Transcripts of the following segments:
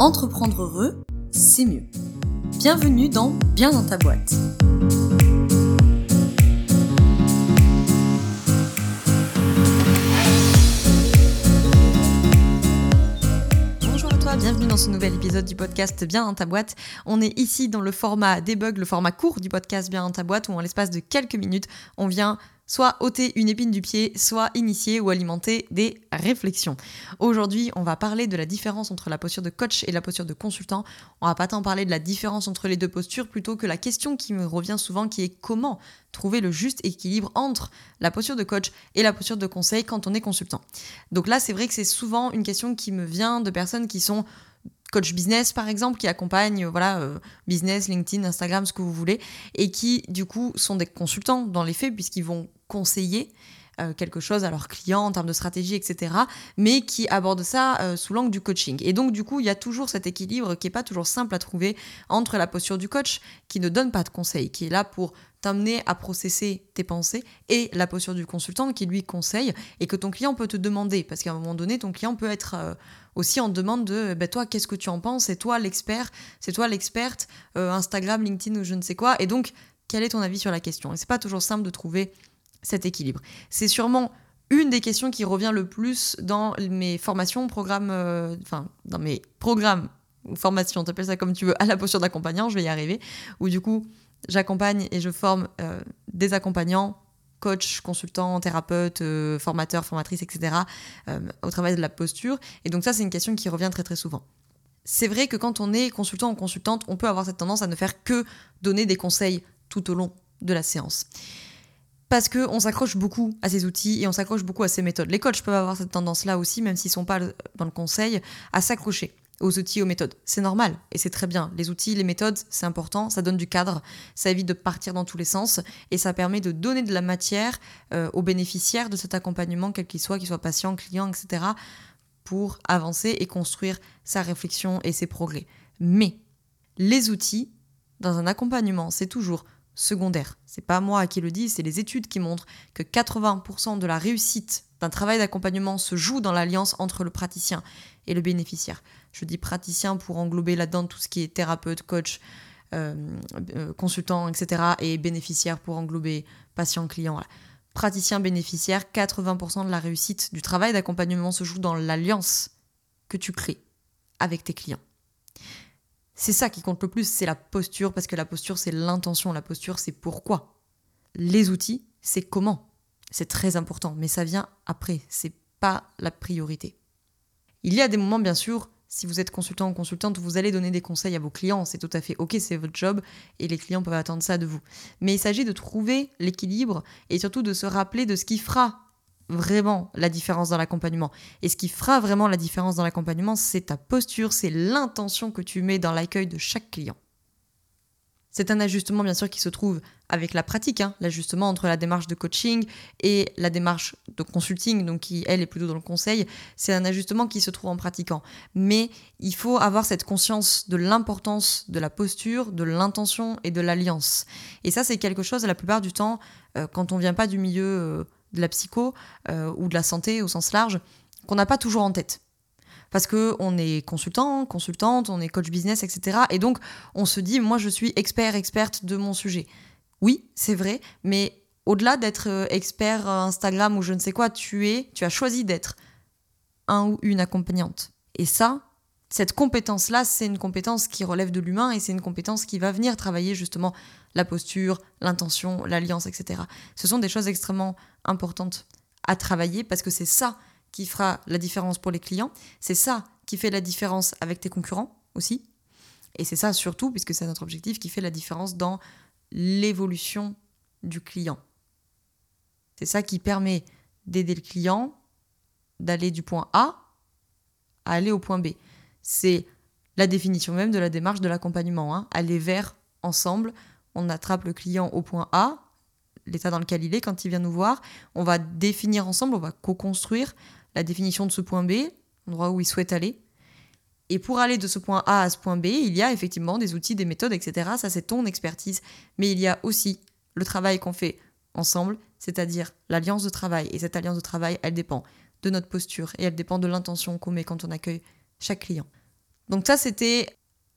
Entreprendre heureux, c'est mieux. Bienvenue dans Bien dans ta boîte. Bonjour à toi, bienvenue dans ce nouvel épisode du podcast Bien dans ta boîte. On est ici dans le format debug, le format court du podcast Bien dans ta boîte, où en l'espace de quelques minutes, on vient soit ôter une épine du pied, soit initier ou alimenter des réflexions. Aujourd'hui, on va parler de la différence entre la posture de coach et la posture de consultant. On va pas tant parler de la différence entre les deux postures, plutôt que la question qui me revient souvent qui est comment trouver le juste équilibre entre la posture de coach et la posture de conseil quand on est consultant. Donc là, c'est vrai que c'est souvent une question qui me vient de personnes qui sont coach business par exemple qui accompagnent voilà euh, business LinkedIn Instagram ce que vous voulez et qui du coup sont des consultants dans les faits puisqu'ils vont conseiller euh, quelque chose à leurs clients en termes de stratégie, etc., mais qui abordent ça euh, sous l'angle du coaching. Et donc, du coup, il y a toujours cet équilibre qui n'est pas toujours simple à trouver entre la posture du coach, qui ne donne pas de conseils, qui est là pour t'amener à processer tes pensées, et la posture du consultant qui lui conseille, et que ton client peut te demander, parce qu'à un moment donné, ton client peut être... Euh, aussi en demande de ben toi qu'est-ce que tu en penses? C'est toi l'expert c'est toi l'experte Instagram LinkedIn ou je ne sais quoi et donc quel est ton avis sur la question? Et c'est pas toujours simple de trouver cet équilibre. C'est sûrement une des questions qui revient le plus dans mes formations, programmes, euh, enfin, dans mes programmes ou formations, t'appelles ça comme tu veux, à la posture d'accompagnant, je vais y arriver, où du coup, j'accompagne et je forme euh, des accompagnants, coachs, consultants, thérapeutes, euh, formateurs, formatrices, etc., au travail de la posture. Et donc ça, c'est une question qui revient très très souvent. C'est vrai que quand on est consultant ou consultante, on peut avoir cette tendance à ne faire que donner des conseils tout au long de la séance parce qu'on s'accroche beaucoup à ces outils et on s'accroche beaucoup à ces méthodes. Les coachs peuvent avoir cette tendance-là aussi, même s'ils ne sont pas dans le conseil, à s'accrocher aux outils, aux méthodes. C'est normal et c'est très bien. Les outils, les méthodes, c'est important, ça donne du cadre, ça évite de partir dans tous les sens et ça permet de donner de la matière euh, aux bénéficiaires de cet accompagnement, quel qu'il soit, qu'il soit patient, client, etc., pour avancer et construire sa réflexion et ses progrès. Mais les outils, dans un accompagnement, c'est toujours secondaire. C'est pas moi qui le dis, c'est les études qui montrent que 80% de la réussite d'un travail d'accompagnement se joue dans l'alliance entre le praticien et le bénéficiaire. Je dis praticien pour englober là-dedans tout ce qui est thérapeute, coach, euh, euh, consultant, etc. et bénéficiaire pour englober patient, client. Praticien, bénéficiaire, 80% de la réussite du travail d'accompagnement se joue dans l'alliance que tu crées avec tes clients. C'est ça qui compte le plus, c'est la posture, parce que la posture, c'est l'intention, la posture, c'est pourquoi. Les outils, c'est comment. C'est très important, mais ça vient après, c'est pas la priorité. Il y a des moments, bien sûr, si vous êtes consultant ou consultante, vous allez donner des conseils à vos clients, c'est tout à fait ok, c'est votre job, et les clients peuvent attendre ça de vous. Mais il s'agit de trouver l'équilibre et surtout de se rappeler de ce qui fera vraiment la différence dans l'accompagnement. Et ce qui fera vraiment la différence dans l'accompagnement, c'est ta posture, c'est l'intention que tu mets dans l'accueil de chaque client. C'est un ajustement bien sûr qui se trouve avec la pratique, hein, l'ajustement entre la démarche de coaching et la démarche de consulting, donc qui elle est plutôt dans le conseil, c'est un ajustement qui se trouve en pratiquant. Mais il faut avoir cette conscience de l'importance de la posture, de l'intention et de l'alliance. Et ça c'est quelque chose la plupart du temps, euh, quand on vient pas du milieu... Euh, de la psycho euh, ou de la santé au sens large qu'on n'a pas toujours en tête. Parce qu'on est consultant, consultante, on est coach business, etc. Et donc, on se dit, moi, je suis expert, experte de mon sujet. Oui, c'est vrai, mais au-delà d'être euh, expert Instagram ou je ne sais quoi, tu es, tu as choisi d'être un ou une accompagnante. Et ça, cette compétence-là, c'est une compétence qui relève de l'humain et c'est une compétence qui va venir travailler justement la posture, l'intention, l'alliance, etc. Ce sont des choses extrêmement importantes à travailler parce que c'est ça qui fera la différence pour les clients, c'est ça qui fait la différence avec tes concurrents aussi, et c'est ça surtout, puisque c'est notre objectif, qui fait la différence dans l'évolution du client. C'est ça qui permet d'aider le client d'aller du point A à aller au point B c'est la définition même de la démarche de l'accompagnement. Hein. Aller vers ensemble, on attrape le client au point A, l'état dans lequel il est quand il vient nous voir, on va définir ensemble, on va co-construire la définition de ce point B, l'endroit où il souhaite aller. Et pour aller de ce point A à ce point B, il y a effectivement des outils, des méthodes, etc. Ça, c'est ton expertise. Mais il y a aussi le travail qu'on fait ensemble, c'est-à-dire l'alliance de travail. Et cette alliance de travail, elle dépend de notre posture et elle dépend de l'intention qu'on met quand on accueille chaque client. Donc ça, c'était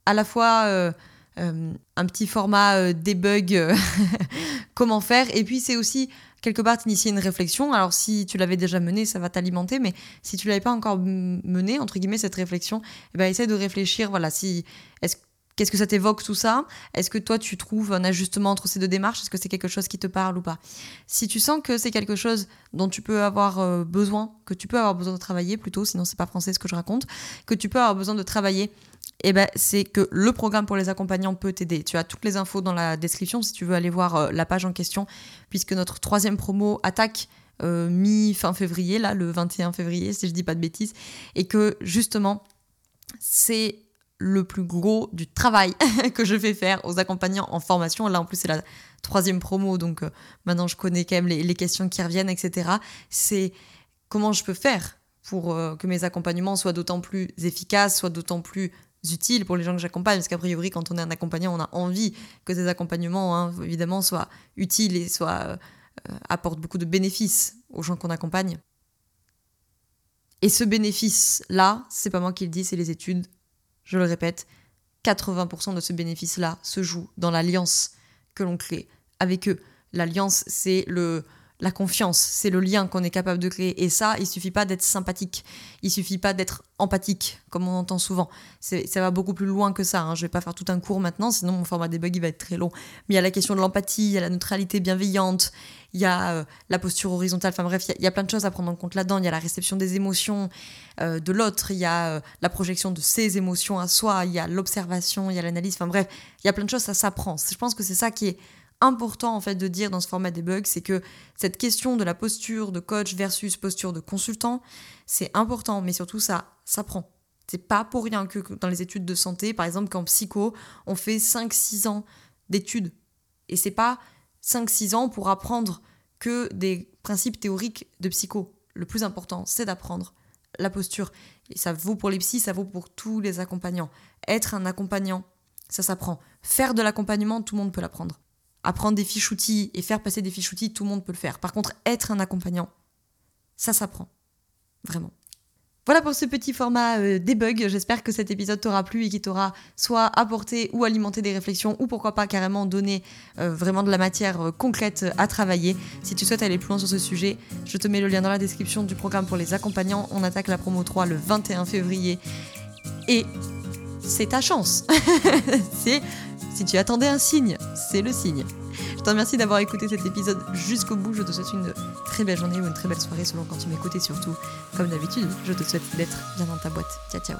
à la fois euh, euh, un petit format euh, debug, comment faire, et puis c'est aussi quelque part initier une réflexion. Alors si tu l'avais déjà menée, ça va t'alimenter, mais si tu l'avais pas encore menée, entre guillemets, cette réflexion, eh ben, essaie de réfléchir, voilà, si, est-ce Qu'est-ce que ça t'évoque tout ça? Est-ce que toi tu trouves un ajustement entre ces deux démarches? Est-ce que c'est quelque chose qui te parle ou pas? Si tu sens que c'est quelque chose dont tu peux avoir euh, besoin, que tu peux avoir besoin de travailler plutôt, sinon c'est pas français ce que je raconte, que tu peux avoir besoin de travailler, eh ben, c'est que le programme pour les accompagnants peut t'aider. Tu as toutes les infos dans la description si tu veux aller voir euh, la page en question, puisque notre troisième promo attaque euh, mi-fin février, là, le 21 février, si je dis pas de bêtises, et que justement, c'est le plus gros du travail que je fais faire aux accompagnants en formation. Là, en plus, c'est la troisième promo, donc euh, maintenant, je connais quand même les, questions qui reviennent, etc. C'est comment je peux faire pour euh, que mes accompagnements soient d'autant plus efficaces, soient d'autant plus utiles pour les gens que j'accompagne. Parce qu'a priori, quand on est un accompagnant, on a envie que ces accompagnements, hein, évidemment, soient utiles et soient, euh, apportent beaucoup de bénéfices aux gens qu'on accompagne. Et ce bénéfice-là, c'est pas moi qui le dis, c'est les études je le répète, 80% de ce bénéfice-là se joue dans l'alliance que l'on crée avec eux. L'alliance, c'est le la confiance, c'est le lien qu'on est capable de créer. Et ça, il suffit pas d'être sympathique, il suffit pas d'être empathique, comme on entend souvent. Ça va beaucoup plus loin que ça. Hein. Je vais pas faire tout un cours maintenant, sinon mon format debug il va être très long. Mais il y a la question de l'empathie, il y a la neutralité bienveillante, il y a euh, la posture horizontale. Enfin bref, il y, a plein de choses à prendre en compte là-dedans. Il y a la réception des émotions euh, de l'autre, il y a euh, la projection de ses émotions à soi, il y a l'observation, il y a l'analyse. Enfin bref, il y a plein de choses, ça s'apprend. Je pense que c'est ça qui est important en fait de dire dans ce format debug, c'est que cette question de la posture de coach versus posture de consultant, c'est important, mais surtout ça s'apprend. C'est pas pour rien que dans les études de santé, par exemple qu'en psycho, on fait 5-6 ans d'études. Et c'est pas 5-6 ans pour apprendre que des principes théoriques de psycho. Le plus important, c'est d'apprendre la posture. Et ça vaut pour les psys, ça vaut pour tous les accompagnants. Être un accompagnant, ça s'apprend. Faire de l'accompagnement, tout le monde peut l'apprendre apprendre des fiches outils et faire passer des fiches outils, tout le monde peut le faire. Par contre, être un accompagnant, ça s'apprend. Vraiment. Voilà pour ce petit format euh. J'espère que cet épisode t'aura plu et qu'il t'aura soit apporté ou alimenté des réflexions ou pourquoi pas carrément donné euh, vraiment de la matière euh, concrète à travailler. Si tu souhaites aller plus loin sur ce sujet, je te mets le lien dans la description du programme pour les accompagnants. On attaque la promo 3 le 21 février et c'est ta chance. si tu attendais un signe, c'est le signe. Je te remercie d'avoir écouté cet épisode jusqu'au bout. Je te souhaite une très belle journée ou une très belle soirée selon quand tu m'écoutes et surtout, comme d'habitude, je te souhaite d'être bien dans ta boîte. Ciao ciao